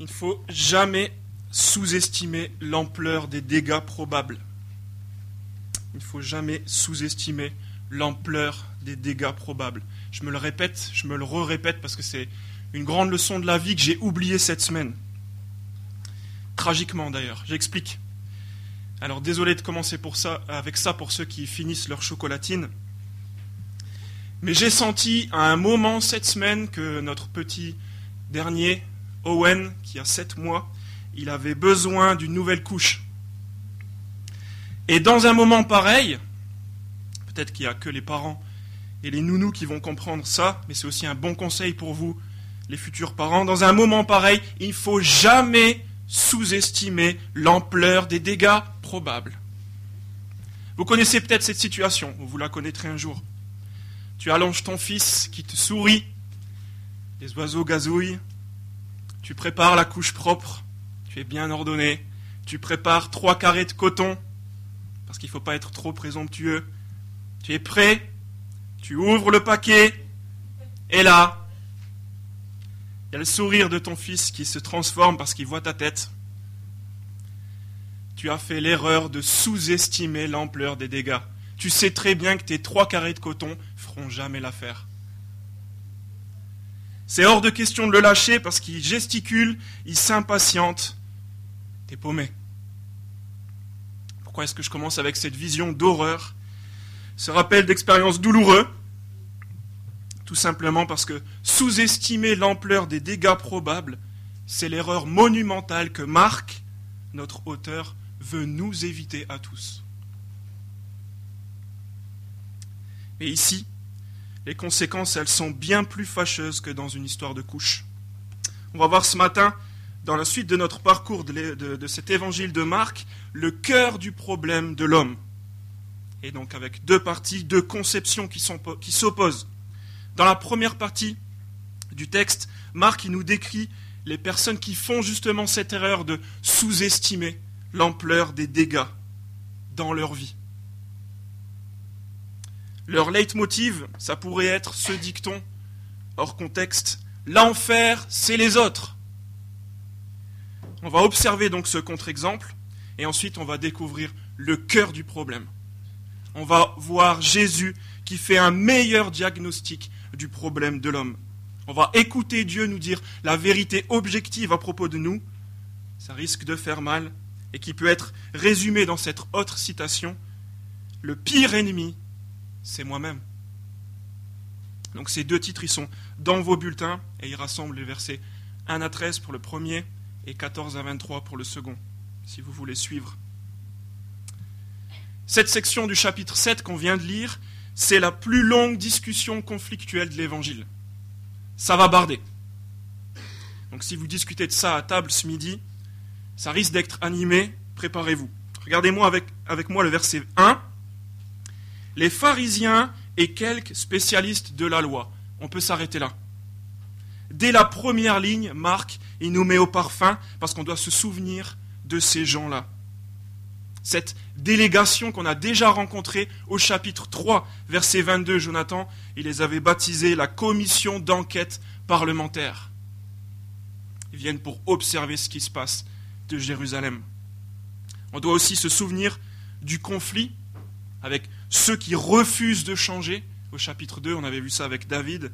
Il ne faut jamais sous-estimer l'ampleur des dégâts probables. Il ne faut jamais sous-estimer l'ampleur des dégâts probables. Je me le répète, je me le re-répète parce que c'est une grande leçon de la vie que j'ai oubliée cette semaine. Tragiquement d'ailleurs, j'explique. Alors désolé de commencer avec ça pour ceux qui finissent leur chocolatine. Mais j'ai senti à un moment cette semaine que notre petit dernier, Owen, qui a 7 mois, il avait besoin d'une nouvelle couche. Et dans un moment pareil, peut-être qu'il n'y a que les parents et les nounous qui vont comprendre ça, mais c'est aussi un bon conseil pour vous, les futurs parents. Dans un moment pareil, il ne faut jamais sous-estimer l'ampleur des dégâts probables. Vous connaissez peut-être cette situation, vous la connaîtrez un jour. Tu allonges ton fils qui te sourit, les oiseaux gazouillent, tu prépares la couche propre, tu es bien ordonné, tu prépares trois carrés de coton, parce qu'il ne faut pas être trop présomptueux, tu es prêt, tu ouvres le paquet, et là, il y a le sourire de ton fils qui se transforme parce qu'il voit ta tête. Tu as fait l'erreur de sous-estimer l'ampleur des dégâts. Tu sais très bien que tes trois carrés de coton feront jamais l'affaire. C'est hors de question de le lâcher parce qu'il gesticule, il s'impatiente. T'es paumé. Pourquoi est-ce que je commence avec cette vision d'horreur Ce rappel d'expérience douloureux? Tout simplement parce que sous-estimer l'ampleur des dégâts probables, c'est l'erreur monumentale que Marc, notre auteur, veut nous éviter à tous. Et ici, les conséquences, elles sont bien plus fâcheuses que dans une histoire de couche. On va voir ce matin, dans la suite de notre parcours de, cet évangile de Marc, le cœur du problème de l'homme. Et donc avec deux parties, deux conceptions qui, s'opposent. Dans la première partie du texte, Marc il nous décrit les personnes qui font justement cette erreur de sous-estimer l'ampleur des dégâts dans leur vie. Leur leitmotiv, ça pourrait être ce dicton, hors contexte, l'enfer, c'est les autres. On va observer donc ce contre-exemple, et ensuite on va découvrir le cœur du problème. On va voir Jésus qui fait un meilleur diagnostic du problème de l'homme. On va écouter Dieu nous dire la vérité objective à propos de nous. Ça risque de faire mal, et qui peut être résumé dans cette autre citation. Le pire ennemi, c'est moi-même. Donc ces deux titres, ils sont dans vos bulletins et ils rassemblent les versets 1 à 13 pour le premier et 14 à 23 pour le second, si vous voulez suivre. Cette section du chapitre 7 qu'on vient de lire, c'est la plus longue discussion conflictuelle de l'Évangile. Ça va barder. Donc si vous discutez de ça à table ce midi, ça risque d'être animé, préparez-vous. Regardez-moi avec, avec moi le verset 1 les pharisiens et quelques spécialistes de la loi. On peut s'arrêter là. Dès la première ligne, Marc, il nous met au parfum parce qu'on doit se souvenir de ces gens-là. Cette délégation qu'on a déjà rencontrée au chapitre 3, verset 22, Jonathan, il les avait baptisés la commission d'enquête parlementaire. Ils viennent pour observer ce qui se passe de Jérusalem. On doit aussi se souvenir du conflit avec ceux qui refusent de changer. Au chapitre 2, on avait vu ça avec David.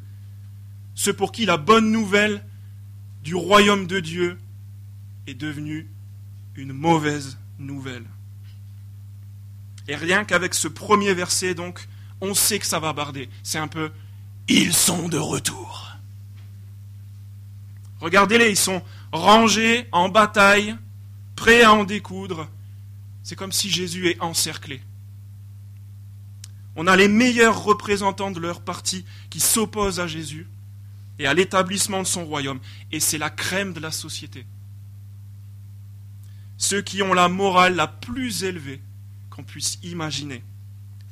Ceux pour qui la bonne nouvelle du royaume de Dieu est devenue une mauvaise nouvelle. Et rien qu'avec ce premier verset, donc, on sait que ça va barder. C'est un peu Ils sont de retour. Regardez-les, ils sont rangés en bataille, prêts à en découdre. C'est comme si Jésus est encerclé. On a les meilleurs représentants de leur parti qui s'opposent à Jésus et à l'établissement de son royaume. Et c'est la crème de la société. Ceux qui ont la morale la plus élevée qu'on puisse imaginer.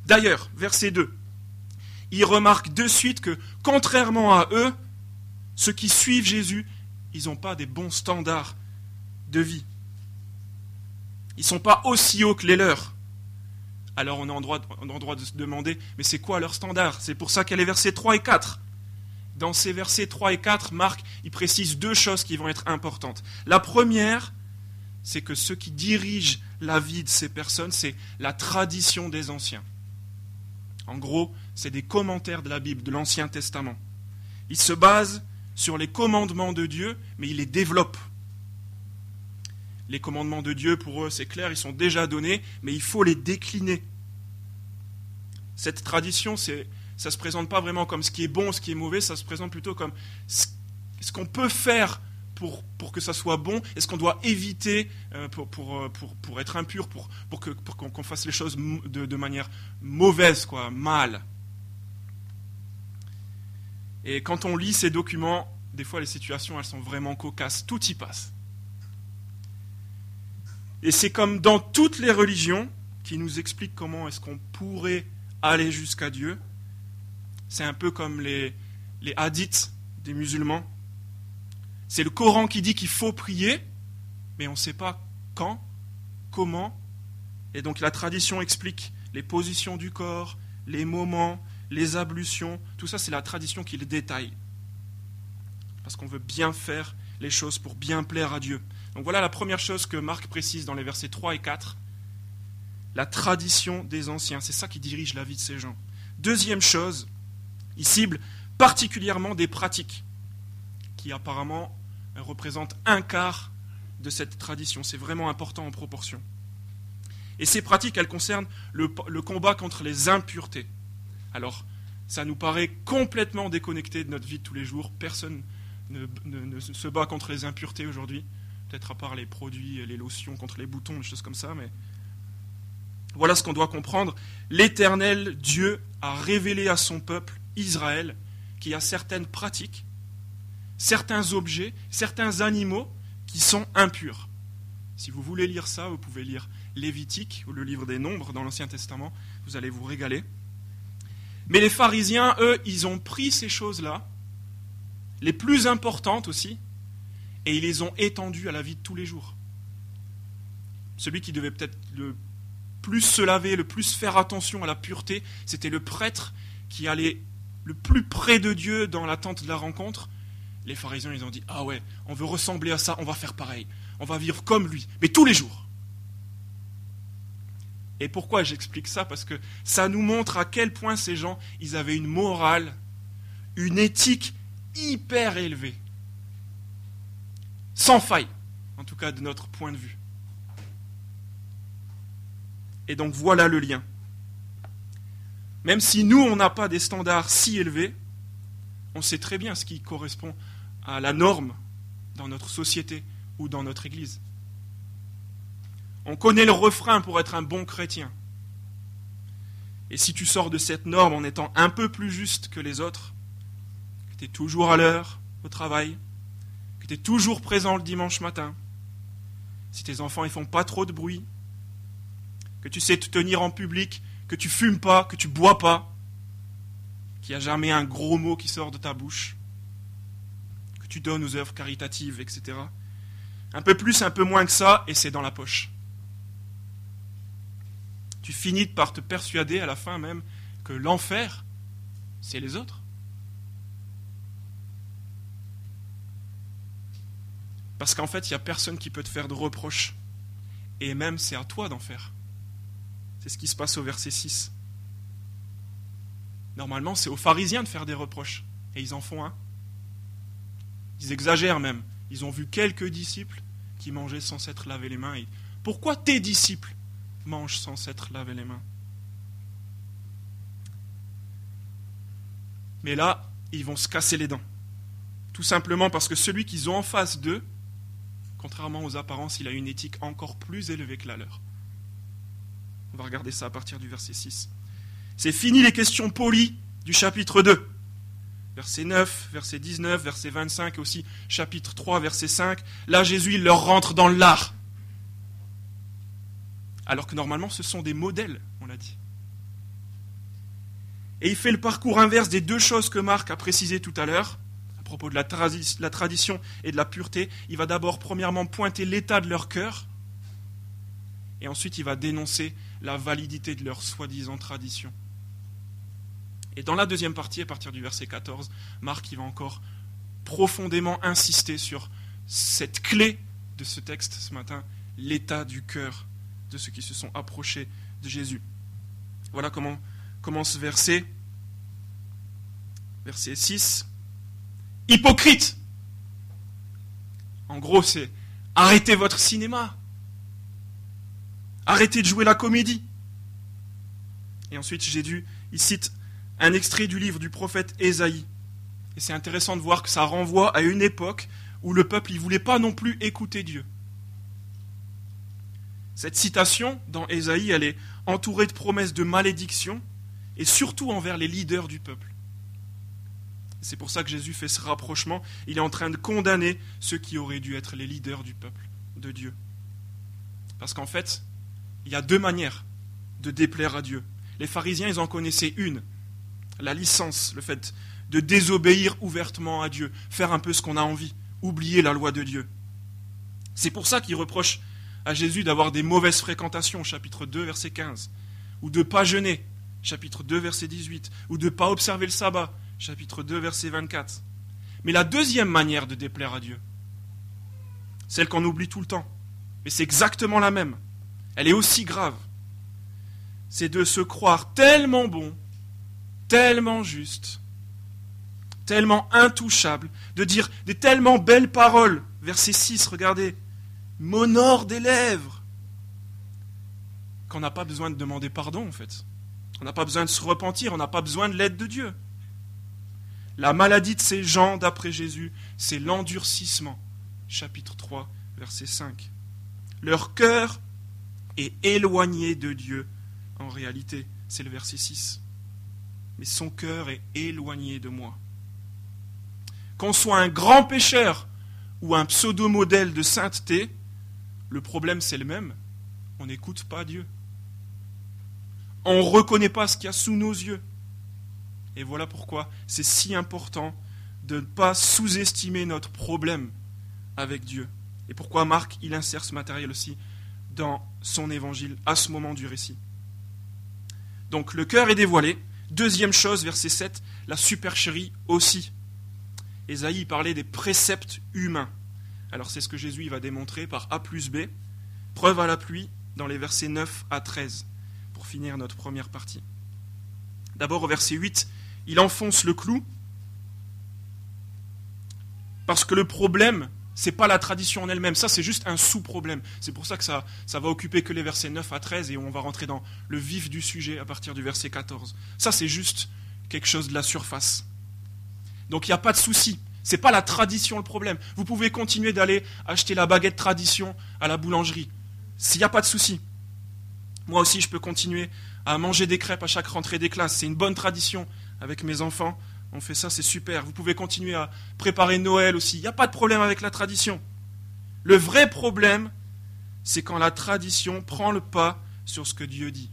D'ailleurs, verset 2, il remarque de suite que, contrairement à eux, ceux qui suivent Jésus, ils n'ont pas des bons standards de vie. Ils ne sont pas aussi hauts que les leurs alors on a en droit, droit de se demander, mais c'est quoi leur standard? C'est pour ça qu'elle est versets 3 et 4. dans ces versets 3 et 4, Marc il précise deux choses qui vont être importantes. La première, c'est que ce qui dirige la vie de ces personnes, c'est la tradition des anciens. En gros, c'est des commentaires de la Bible, de l'Ancien Testament. Ils se basent sur les commandements de Dieu, mais ils les développent. Les commandements de Dieu, pour eux, c'est clair, ils sont déjà donnés, mais il faut les décliner. Cette tradition, ça ne se présente pas vraiment comme ce qui est bon, ce qui est mauvais, ça se présente plutôt comme ce, qu'on peut faire pour, que ça soit bon et ce qu'on doit éviter euh, euh, pour, être impur, pour, qu'on fasse les choses de, de, manière mauvaise, quoi, mal. Et quand on lit ces documents, des fois les situations, elles sont vraiment cocasses, tout y passe. Et c'est comme dans toutes les religions qui nous expliquent comment est-ce qu'on pourrait aller jusqu'à Dieu, c'est un peu comme les, les hadiths des musulmans. C'est le Coran qui dit qu'il faut prier, mais on ne sait pas quand, comment. Et donc la tradition explique les positions du corps, les moments, les ablutions. Tout ça, c'est la tradition qui le détaille. Parce qu'on veut bien faire les choses pour bien plaire à Dieu. Donc voilà la première chose que Marc précise dans les versets 3 et 4. La tradition des anciens, c'est ça qui dirige la vie de ces gens. Deuxième chose, il cible particulièrement des pratiques qui apparemment représentent un quart de cette tradition. C'est vraiment important en proportion. Et ces pratiques, elles concernent le, combat contre les impuretés. Alors, ça nous paraît complètement déconnecté de notre vie de tous les jours. Personne ne, ne se bat contre les impuretés aujourd'hui. Peut-être à part les produits, les lotions contre les boutons, des choses comme ça, mais voilà ce qu'on doit comprendre. L'Éternel Dieu a révélé à son peuple Israël qu'il y a certaines pratiques, certains objets, certains animaux qui sont impurs. Si vous voulez lire ça, vous pouvez lire Lévitique ou le livre des Nombres dans l'Ancien Testament, vous allez vous régaler. Mais les pharisiens, eux, ils ont pris ces choses-là, les plus importantes aussi, et ils les ont étendues à la vie de tous les jours. Celui qui devait peut-être le plus se laver, le plus faire attention à la pureté, c'était le prêtre qui allait le plus près de Dieu dans l'attente de la rencontre, les pharisiens, ils ont dit, ah ouais, on veut ressembler à ça, on va faire pareil. On va vivre comme lui, mais tous les jours. Et pourquoi j'explique ça? Parce que ça nous montre à quel point ces gens, ils avaient une morale, une éthique hyper élevée. Sans faille, en tout cas de notre point de vue. Et donc voilà le lien. Même si nous, on n'a pas des standards si élevés, on sait très bien ce qui correspond à la norme dans notre société ou dans notre Église. On connaît le refrain pour être un bon chrétien. Et si tu sors de cette norme en étant un peu plus juste que les autres, que tu es toujours à l'heure au travail, que tu es toujours présent le dimanche matin, si tes enfants ne font pas trop de bruit, que tu sais te tenir en public que tu fumes pas, que tu bois pas, qu'il n'y a jamais un gros mot qui sort de ta bouche, que tu donnes aux œuvres caritatives, etc. Un peu plus, un peu moins que ça, et c'est dans la poche. Tu finis par te persuader à la fin même que l'enfer, c'est les autres. Parce qu'en fait, il n'y a personne qui peut te faire de reproches. Et même, c'est à toi d'en faire. C'est ce qui se passe au verset 6. Normalement, c'est aux pharisiens de faire des reproches. Et ils en font un. Ils exagèrent même. Ils ont vu quelques disciples qui mangeaient sans s'être lavé les mains. Pourquoi tes disciples mangent sans s'être lavé les mains? Mais là, ils vont se casser les dents. Tout simplement parce que celui qu'ils ont en face d'eux, contrairement aux apparences, il a une éthique encore plus élevée que la leur. On va regarder ça à partir du verset 6. C'est fini les questions polies du chapitre 2. Verset 9, verset 19, verset 25 et aussi chapitre 3, verset 5. Là, Jésus, il leur rentre dans l'art. Alors que normalement, ce sont des modèles, on l'a dit. Et il fait le parcours inverse des deux choses que Marc a précisées tout à l'heure, propos de la, tradition et de la pureté. Il va d'abord, premièrement, pointer l'état de leur cœur, et ensuite il va dénoncer la validité de leur soi-disant tradition. Et dans la deuxième partie, à partir du verset 14, Marc il va encore profondément insister sur cette clé de ce texte ce matin, l'état du cœur de ceux qui se sont approchés de Jésus. Voilà comment commence ce verset. Verset 6. Hypocrite En gros, c'est arrêtez votre cinéma. Arrêtez de jouer la comédie. Et ensuite, Jésus, il cite un extrait du livre du prophète Ésaïe. Et c'est intéressant de voir que ça renvoie à une époque où le peuple ne voulait pas non plus écouter Dieu. Cette citation dans Ésaïe, elle est entourée de promesses de malédiction, et surtout envers les leaders du peuple. C'est pour ça que Jésus fait ce rapprochement. Il est en train de condamner ceux qui auraient dû être les leaders du peuple, de Dieu. Parce qu'en fait, il y a deux manières de déplaire à Dieu. Les pharisiens, ils en connaissaient une, la licence, le fait de désobéir ouvertement à Dieu, faire un peu ce qu'on a envie, oublier la loi de Dieu. C'est pour ça qu'ils reprochent à Jésus d'avoir des mauvaises fréquentations, chapitre 2, verset 15, ou de ne pas jeûner, chapitre 2, verset 18, ou de ne pas observer le sabbat, chapitre 2, verset 24. Mais la deuxième manière de déplaire à Dieu, celle qu'on oublie tout le temps, mais c'est exactement la même, elle est aussi grave, c'est de se croire tellement bon tellement juste, tellement intouchable, de dire des tellement belles paroles. Verset 6, regardez, m'honore des lèvres, qu'on n'a pas besoin de demander pardon en fait. On n'a pas besoin de se repentir, on n'a pas besoin de l'aide de Dieu. La maladie de ces gens, d'après Jésus, c'est l'endurcissement. Chapitre 3, verset 5. Leur cœur est éloigné de Dieu. En réalité, c'est le verset 6 mais son cœur est éloigné de moi. Qu'on soit un grand pécheur ou un pseudo-modèle de sainteté, le problème c'est le même. On n'écoute pas Dieu. On ne reconnaît pas ce qu'il y a sous nos yeux. Et voilà pourquoi c'est si important de ne pas sous-estimer notre problème avec Dieu. Et pourquoi Marc, il insère ce matériel aussi dans son évangile à ce moment du récit. Donc le cœur est dévoilé, Deuxième chose, verset 7, la supercherie aussi. Ésaïe parlait des préceptes humains. Alors c'est ce que Jésus va démontrer par A plus B, preuve à la pluie, dans les versets 9 à 13, pour finir notre première partie. D'abord au verset 8, il enfonce le clou, parce que le problème, c'est pas la tradition en elle-même, ça c'est juste un sous-problème. C'est pour ça que ça, ça va occuper que les versets 9 à 13 et on va rentrer dans le vif du sujet à partir du verset 14. Ça c'est juste quelque chose de la surface. Donc il n'y a pas de souci. C'est pas la tradition le problème. Vous pouvez continuer d'aller acheter la baguette tradition à la boulangerie. S'il n'y a pas de souci. Moi aussi, je peux continuer à manger des crêpes à chaque rentrée des classes. C'est une bonne tradition avec mes enfants on fait ça, c'est super. Vous pouvez continuer à préparer Noël aussi. Il n'y a pas de problème avec la tradition. Le vrai problème, c'est quand la tradition prend le pas sur ce que Dieu dit.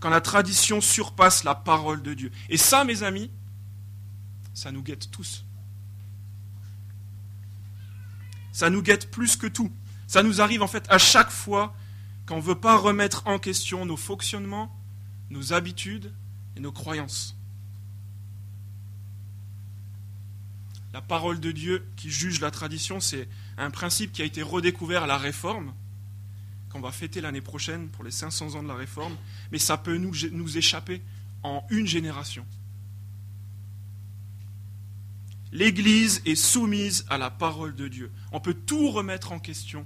Quand la tradition surpasse la parole de Dieu. Et ça, mes amis, ça nous guette tous. Ça nous guette plus que tout. Ça nous arrive en fait à chaque fois qu'on ne veut pas remettre en question nos fonctionnements, nos habitudes, et nos croyances. La parole de Dieu qui juge la tradition, c'est un principe qui a été redécouvert à la Réforme, qu'on va fêter l'année prochaine pour les 500 ans de la Réforme, mais ça peut nous, nous échapper en une génération. L'Église est soumise à la parole de Dieu. On peut tout remettre en question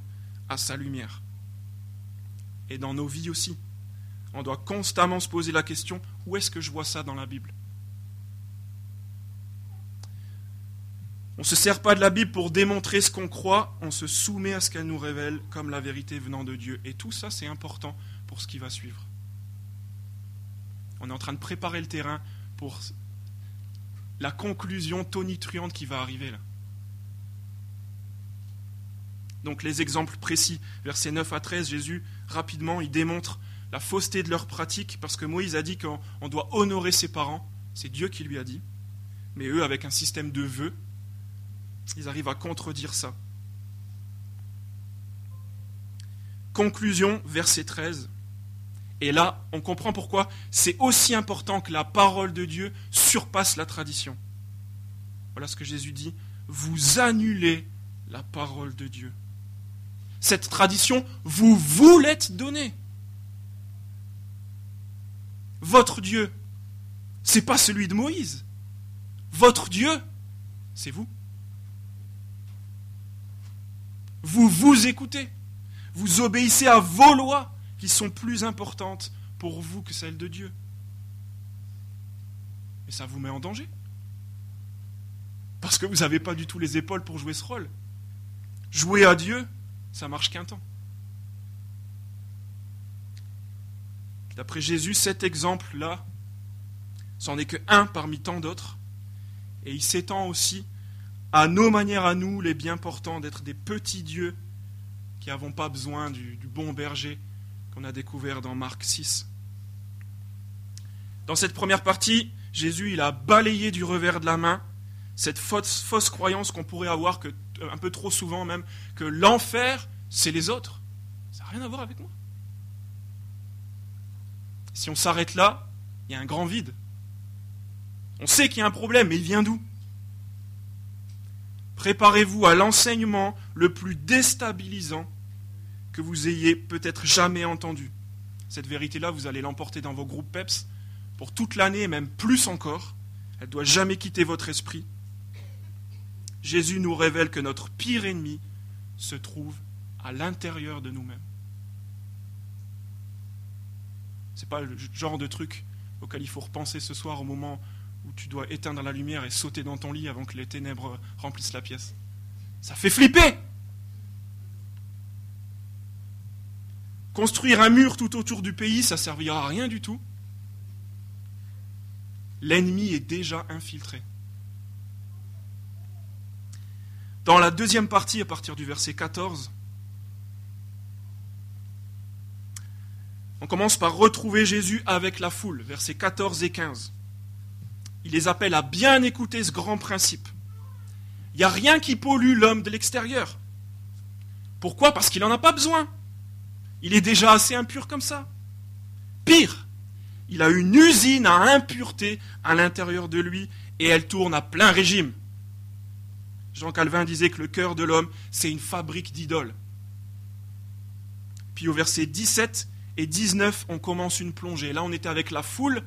à sa lumière. Et dans nos vies aussi. On doit constamment se poser la question, où est-ce que je vois ça dans la Bible? On ne se sert pas de la Bible pour démontrer ce qu'on croit, on se soumet à ce qu'elle nous révèle comme la vérité venant de Dieu. Et tout ça, c'est important pour ce qui va suivre. On est en train de préparer le terrain pour la conclusion tonitruante qui va arriver là. Donc les exemples précis, versets 9 à 13, Jésus, rapidement, il démontre la fausseté de leur pratique, parce que Moïse a dit qu'on doit honorer ses parents, c'est Dieu qui lui a dit, mais eux, avec un système de vœux, ils arrivent à contredire ça. Conclusion, verset 13. Et là, on comprend pourquoi c'est aussi important que la parole de Dieu surpasse la tradition. Voilà ce que Jésus dit. Vous annulez la parole de Dieu. Cette tradition, vous vous l'êtes donnée. Votre Dieu, c'est pas celui de Moïse. Votre Dieu, c'est vous. Vous vous écoutez. Vous obéissez à vos lois qui sont plus importantes pour vous que celles de Dieu. Et ça vous met en danger. Parce que vous n'avez pas du tout les épaules pour jouer ce rôle. Jouer à Dieu, ça marche qu'un temps. D'après Jésus, cet exemple-là, c'en est que un parmi tant d'autres. Et il s'étend aussi à nos manières à nous, les bien portants, d'être des petits dieux qui n'avons pas besoin du, bon berger qu'on a découvert dans Marc 6. Dans cette première partie, Jésus il a balayé du revers de la main cette fausse, croyance qu'on pourrait avoir, un peu trop souvent même, que l'enfer, c'est les autres. Ça n'a rien à voir avec moi. Si on s'arrête là, il y a un grand vide. On sait qu'il y a un problème, mais il vient d'où? Préparez-vous à l'enseignement le plus déstabilisant que vous ayez peut-être jamais entendu. Cette vérité-là, vous allez l'emporter dans vos groupes PEPS pour toute l'année et même plus encore. Elle ne doit jamais quitter votre esprit. Jésus nous révèle que notre pire ennemi se trouve à l'intérieur de nous-mêmes. Ce n'est pas le genre de truc auquel il faut repenser ce soir au moment où tu dois éteindre la lumière et sauter dans ton lit avant que les ténèbres remplissent la pièce. Ça fait flipper Construire un mur tout autour du pays, ça servira à rien du tout. L'ennemi est déjà infiltré. Dans la deuxième partie, à partir du verset 14, on commence par retrouver Jésus avec la foule, versets 14 et 15. Il les appelle à bien écouter ce grand principe. Il n'y a rien qui pollue l'homme de l'extérieur. Pourquoi? Parce qu'il n'en a pas besoin. Il est déjà assez impur comme ça. Pire, il a une usine à impureté à l'intérieur de lui et elle tourne à plein régime. Jean Calvin disait que le cœur de l'homme, c'est une fabrique d'idoles. Puis au verset 17 et 19, on commence une plongée. Là, on était avec la foule.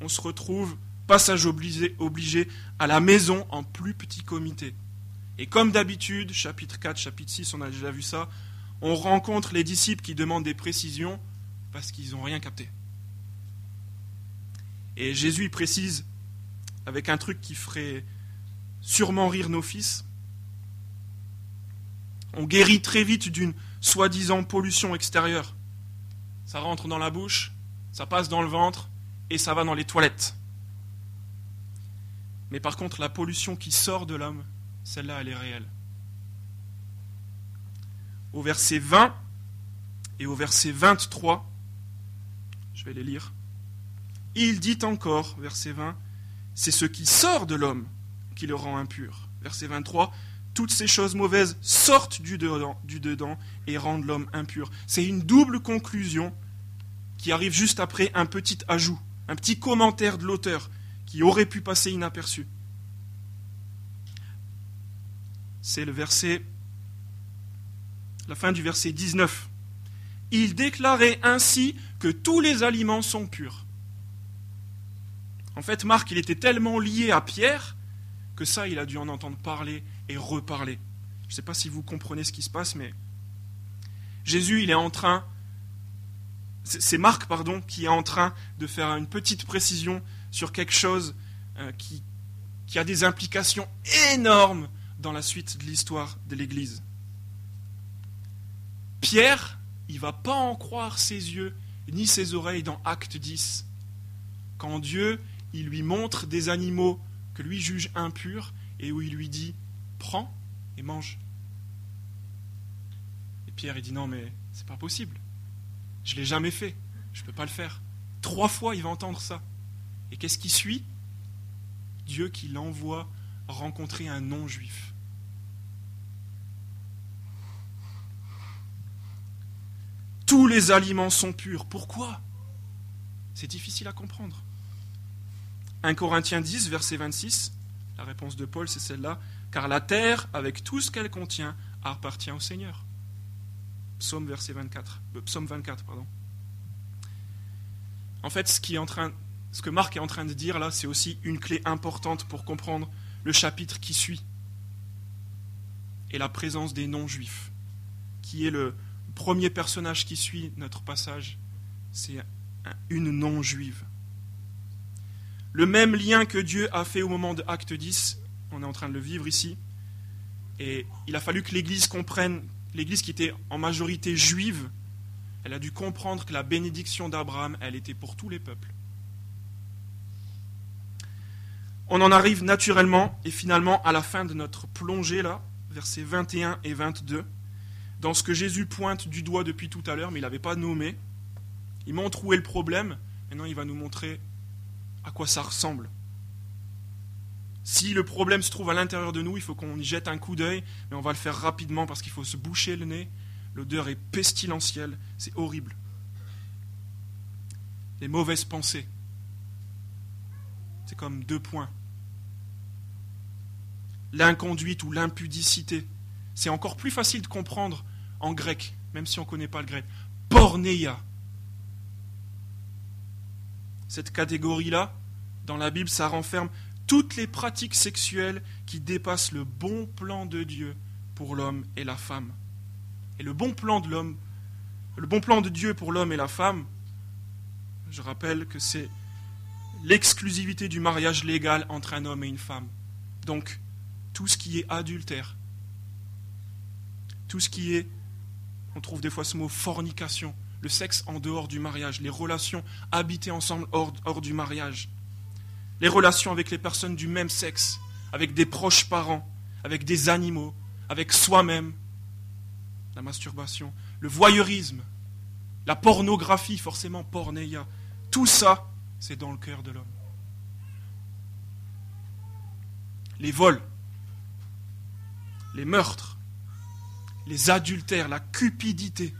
On se retrouve, passage obligé, obligé à la maison en plus petit comité. Et comme d'habitude, chapitre 4, chapitre 6, on a déjà vu ça, on rencontre les disciples qui demandent des précisions parce qu'ils n'ont rien capté. Et Jésus précise avec un truc qui ferait sûrement rire nos fils. On guérit très vite d'une soi-disant pollution extérieure. Ça rentre dans la bouche, ça passe dans le ventre et ça va dans les toilettes. Mais par contre, la pollution qui sort de l'homme, celle-là, elle est réelle au verset 20 et au verset 23. Je vais les lire. Il dit encore, verset 20, c'est ce qui sort de l'homme qui le rend impur. Verset 23, toutes ces choses mauvaises sortent du dedans, et rendent l'homme impur. C'est une double conclusion qui arrive juste après un petit ajout, un petit commentaire de l'auteur qui aurait pu passer inaperçu. C'est le verset la fin du verset 19. Il déclarait ainsi que tous les aliments sont purs. En fait, Marc, il était tellement lié à Pierre que ça, il a dû en entendre parler et reparler. Je ne sais pas si vous comprenez ce qui se passe, mais Jésus, il est en train, c'est Marc, pardon, qui est en train de faire une petite précision sur quelque chose euh, qui, a des implications énormes dans la suite de l'histoire de l'Église. Pierre, il va pas en croire ses yeux ni ses oreilles dans Acte 10. Quand Dieu, il lui montre des animaux que lui juge impurs et où il lui dit Prends et mange. Et Pierre, il dit Non, mais c'est pas possible. Je l'ai jamais fait. Je ne peux pas le faire. Trois fois, il va entendre ça. Et qu'est-ce qui suit? Dieu qui l'envoie rencontrer un non-juif. tous les aliments sont purs. Pourquoi? C'est difficile à comprendre. 1 Corinthiens 10, verset 26, la réponse de Paul, c'est celle-là. Car la terre, avec tout ce qu'elle contient, appartient au Seigneur. Psaume, verset 24, euh, psaume 24. Pardon. En fait, ce, qui est en train, ce que Marc est en train de dire là, c'est aussi une clé importante pour comprendre le chapitre qui suit et la présence des non-juifs, qui est le premier personnage qui suit notre passage, c'est une non-juive. Le même lien que Dieu a fait au moment de Acte 10, on est en train de le vivre ici, et il a fallu que l'Église comprenne, l'Église qui était en majorité juive, elle a dû comprendre que la bénédiction d'Abraham, elle était pour tous les peuples. On en arrive naturellement et finalement à la fin de notre plongée là, versets 21 et 22, dans ce que Jésus pointe du doigt depuis tout à l'heure, mais il n'avait pas nommé. Il montre où est le problème, maintenant il va nous montrer à quoi ça ressemble? Si le problème se trouve à l'intérieur de nous, il faut qu'on y jette un coup d'œil, mais on va le faire rapidement parce qu'il faut se boucher le nez. L'odeur est pestilentielle, c'est horrible. Les mauvaises pensées, c'est comme deux points. L'inconduite ou l'impudicité, c'est encore plus facile de comprendre en grec, même si on ne connaît pas le grec. Porneia. Cette catégorie-là, dans la Bible, ça renferme toutes les pratiques sexuelles qui dépassent le bon plan de Dieu pour l'homme et la femme. Et le bon plan de l'homme, le bon plan de Dieu pour l'homme et la femme, je rappelle que c'est l'exclusivité du mariage légal entre un homme et une femme. Donc, tout ce qui est adultère, tout ce qui est, on trouve des fois ce mot fornication, le sexe en dehors du mariage, les relations habitées ensemble hors, du mariage, les relations avec les personnes du même sexe, avec des proches parents, avec des animaux, avec soi-même, la masturbation, le voyeurisme, la pornographie, forcément pornéia, tout ça, c'est dans le cœur de l'homme. Les vols, les meurtres, les adultères, la cupidité,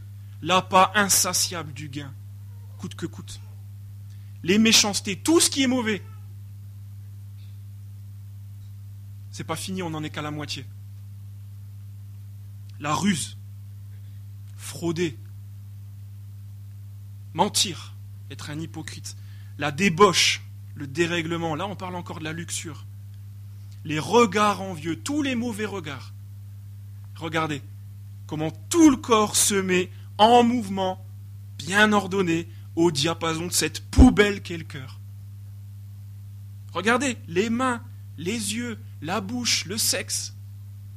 l'appât insatiable du gain, coûte que coûte, les méchancetés, tout ce qui est mauvais. C'est pas fini, on n'en est qu'à la moitié. La ruse, frauder, mentir, être un hypocrite, la débauche, le dérèglement, là on parle encore de la luxure, les regards envieux, tous les mauvais regards. Regardez comment tout le corps se met en mouvement, bien ordonné, au diapason de cette poubelle qu'est le cœur. Regardez, les mains, les yeux, la bouche, le sexe,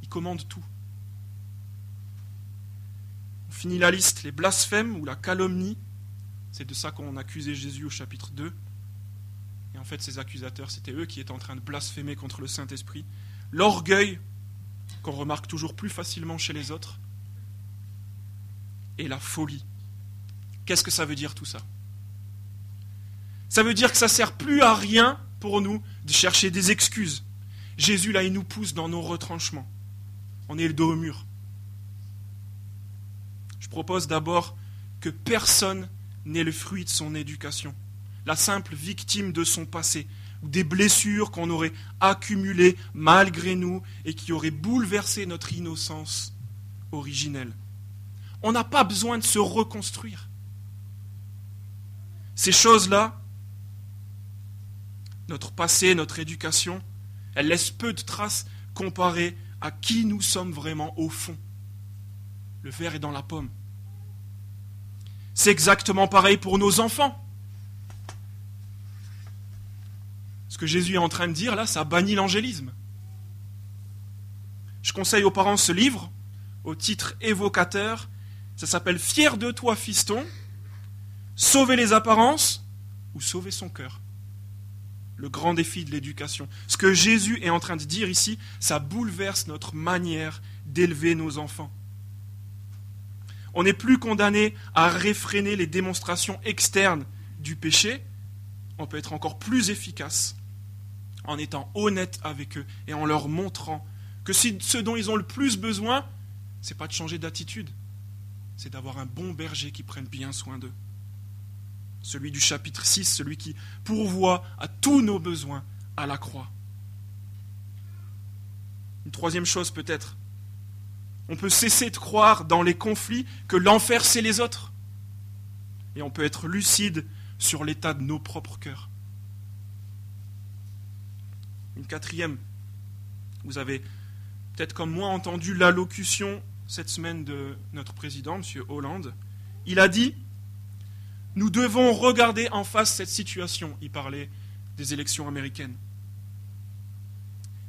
ils commandent tout. On finit la liste, les blasphèmes ou la calomnie, c'est de ça qu'on accusait Jésus au chapitre 2. Et en fait, ces accusateurs, c'était eux qui étaient en train de blasphémer contre le Saint-Esprit. L'orgueil, qu'on remarque toujours plus facilement chez les autres. Et la folie. Qu'est-ce que ça veut dire tout ça? Ça veut dire que ça ne sert plus à rien pour nous de chercher des excuses. Jésus, là, il nous pousse dans nos retranchements. On est le dos au mur. Je propose d'abord que personne n'est le fruit de son éducation, la simple victime de son passé, ou des blessures qu'on aurait accumulées malgré nous et qui auraient bouleversé notre innocence originelle. On n'a pas besoin de se reconstruire. Ces choses-là, notre passé, notre éducation, elles laissent peu de traces comparées à qui nous sommes vraiment au fond. Le verre est dans la pomme. C'est exactement pareil pour nos enfants. Ce que Jésus est en train de dire là, ça bannit l'angélisme. Je conseille aux parents ce livre, au titre évocateur. Ça s'appelle Fier de toi, fiston, sauver les apparences ou sauver son cœur. Le grand défi de l'éducation. Ce que Jésus est en train de dire ici, ça bouleverse notre manière d'élever nos enfants. On n'est plus condamné à réfréner les démonstrations externes du péché. On peut être encore plus efficace en étant honnête avec eux et en leur montrant que ce dont ils ont le plus besoin, ce n'est pas de changer d'attitude, c'est d'avoir un bon berger qui prenne bien soin d'eux. Celui du chapitre 6, celui qui pourvoit à tous nos besoins à la croix. Une troisième chose peut-être, on peut cesser de croire dans les conflits que l'enfer c'est les autres. Et on peut être lucide sur l'état de nos propres cœurs. Une quatrième, vous avez peut-être comme moi entendu l'allocution cette semaine de notre président, M. Hollande. Il a dit Nous devons regarder en face cette situation. Il parlait des élections américaines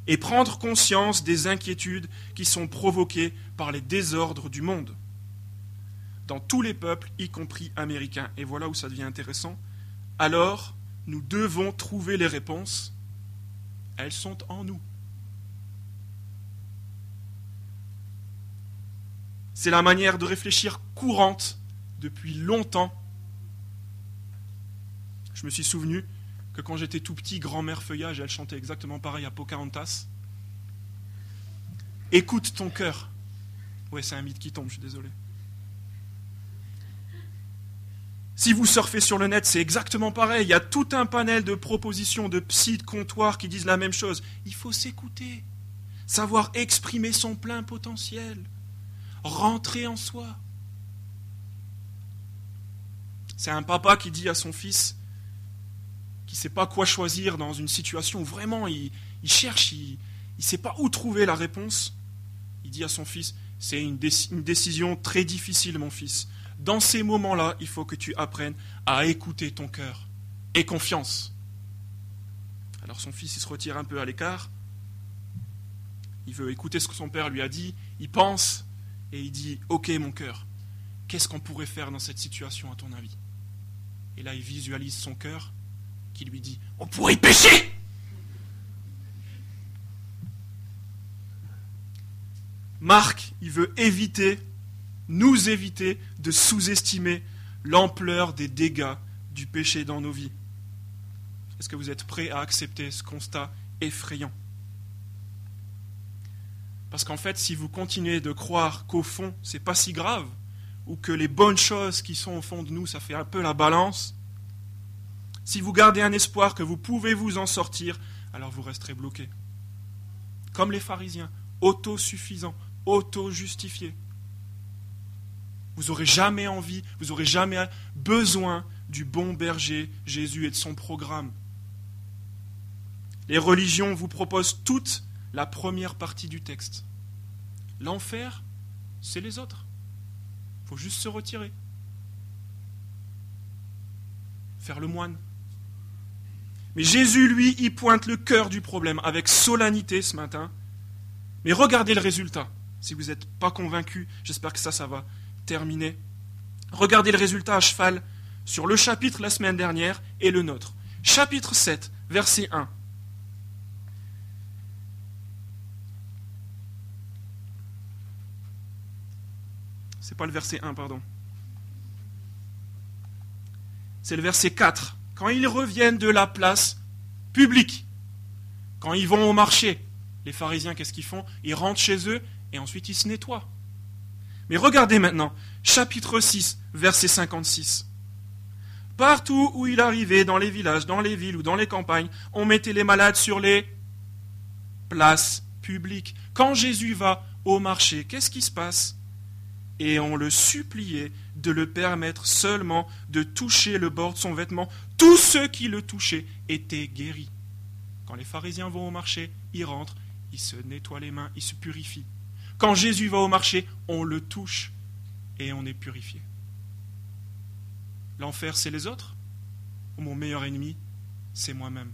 et prendre conscience des inquiétudes qui sont provoquées par les désordres du monde, dans tous les peuples, y compris américains. Et voilà où ça devient intéressant. Alors, nous devons trouver les réponses. Elles sont en nous. C'est la manière de réfléchir courante depuis longtemps. Je me suis souvenu que quand j'étais tout petit, grand-mère Feuillage, elle chantait exactement pareil à Pocahontas. Écoute ton cœur. Ouais, c'est un mythe qui tombe, je suis désolé. Si vous surfez sur le net, c'est exactement pareil. Il y a tout un panel de propositions de psy de comptoir qui disent la même chose. Il faut s'écouter, savoir exprimer son plein potentiel, rentrer en soi. C'est un papa qui dit à son fils qui ne sait pas quoi choisir dans une situation où vraiment il, cherche, il ne sait pas où trouver la réponse, il dit à son fils, c'est une, décision très difficile mon fils. Dans ces moments-là, il faut que tu apprennes à écouter ton cœur et confiance. Alors son fils, il se retire un peu à l'écart. Il veut écouter ce que son père lui a dit. Il pense et il dit Ok, mon cœur, qu'est-ce qu'on pourrait faire dans cette situation, à ton avis? Et là, il visualise son cœur qui lui dit On pourrait pécher Marc, il veut éviter, nous éviter de sous-estimer l'ampleur des dégâts du péché dans nos vies. Est-ce que vous êtes prêts à accepter ce constat effrayant? Parce qu'en fait, si vous continuez de croire qu'au fond, c'est pas si grave, ou que les bonnes choses qui sont au fond de nous, ça fait un peu la balance, si vous gardez un espoir que vous pouvez vous en sortir, alors vous resterez bloqué. Comme les pharisiens, autosuffisants, auto-justifiés. Vous n'aurez jamais envie, vous n'aurez jamais besoin du bon berger Jésus et de son programme. Les religions vous proposent toute la première partie du texte. L'enfer, c'est les autres. Il faut juste se retirer. Faire le moine. Mais Jésus, lui, y pointe le cœur du problème avec solennité ce matin. Mais regardez le résultat. Si vous n'êtes pas convaincu, j'espère que ça, ça va terminer. Regardez le résultat à cheval sur le chapitre la semaine dernière et le nôtre. Chapitre 7, verset 1. C'est pas le verset 1, pardon. C'est le verset 4 quand ils reviennent de la place publique, quand ils vont au marché, les pharisiens, qu'est-ce qu'ils font? Ils rentrent chez eux et ensuite ils se nettoient. Mais regardez maintenant, chapitre 6, verset 56. Partout où il arrivait, dans les villages, dans les villes ou dans les campagnes, on mettait les malades sur les places publiques. Quand Jésus va au marché, qu'est-ce qui se passe? Et on le suppliait de le permettre seulement de toucher le bord de son vêtement. Tous ceux qui le touchaient étaient guéris. Quand les pharisiens vont au marché, ils rentrent, ils se nettoient les mains, ils se purifient. Quand Jésus va au marché, on le touche et on est purifié. L'enfer, c'est les autres Ou mon meilleur ennemi, c'est moi-même?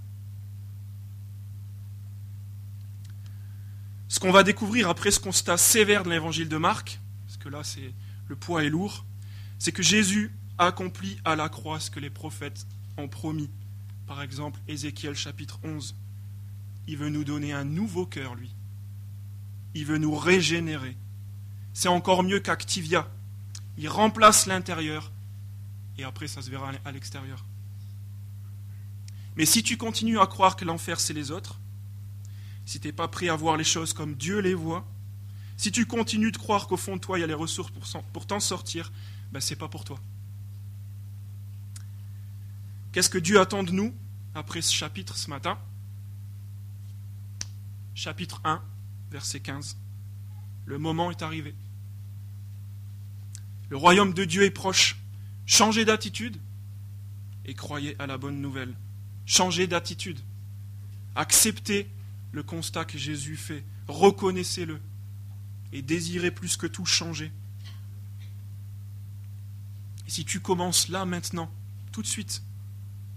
Ce qu'on va découvrir après ce constat sévère de l'évangile de Marc, là c'est le poids est lourd, c'est que Jésus accomplit à la croix ce que les prophètes ont promis. Par exemple, Ézéchiel chapitre 11. Il veut nous donner un nouveau cœur, lui. Il veut nous régénérer. C'est encore mieux qu'Activia. Il remplace l'intérieur et après ça se verra à l'extérieur. Mais si tu continues à croire que l'enfer c'est les autres, si tu n'es pas prêt à voir les choses comme Dieu les voit, si tu continues de croire qu'au fond de toi, il y a les ressources pour, t'en sortir, ben, ce n'est pas pour toi. Qu'est-ce que Dieu attend de nous après ce chapitre ce matin? Chapitre 1, verset 15. Le moment est arrivé. Le royaume de Dieu est proche. Changez d'attitude et croyez à la bonne nouvelle. Changez d'attitude. Acceptez le constat que Jésus fait. Reconnaissez-le. Et désirez plus que tout changer. Et si tu commences là maintenant, tout de suite,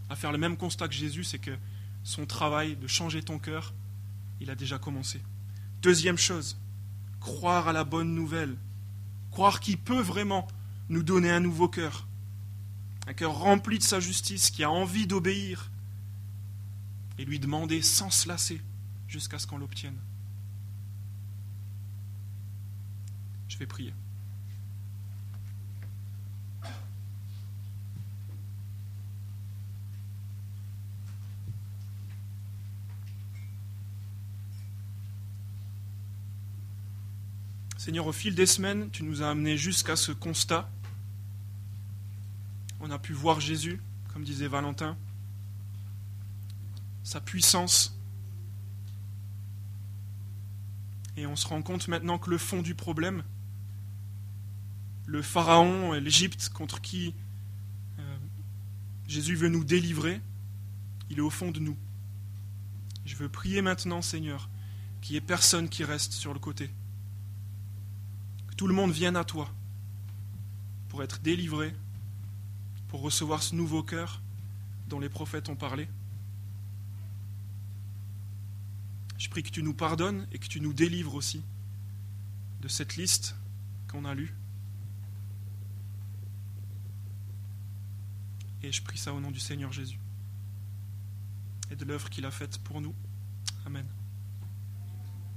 à faire le même constat que Jésus, c'est que son travail de changer ton cœur, il a déjà commencé. Deuxième chose, croire à la bonne nouvelle. Croire qu'il peut vraiment nous donner un nouveau cœur. Un cœur rempli de sa justice, qui a envie d'obéir. Et lui demander sans se lasser jusqu'à ce qu'on l'obtienne. Prier. Seigneur, au fil des semaines, tu nous as amenés jusqu'à ce constat. On a pu voir Jésus, comme disait Valentin, sa puissance. Et on se rend compte maintenant que le fond du problème, le Pharaon et l'Égypte contre qui euh, Jésus veut nous délivrer, il est au fond de nous. Je veux prier maintenant, Seigneur, qu'il n'y ait personne qui reste sur le côté tout le monde vienne à toi pour être délivré, pour recevoir ce nouveau cœur dont les prophètes ont parlé. Je prie que tu nous pardonnes et que tu nous délivres aussi de cette liste qu'on a lue. Et je prie ça au nom du Seigneur Jésus et de l'œuvre qu'il a faite pour nous. Amen.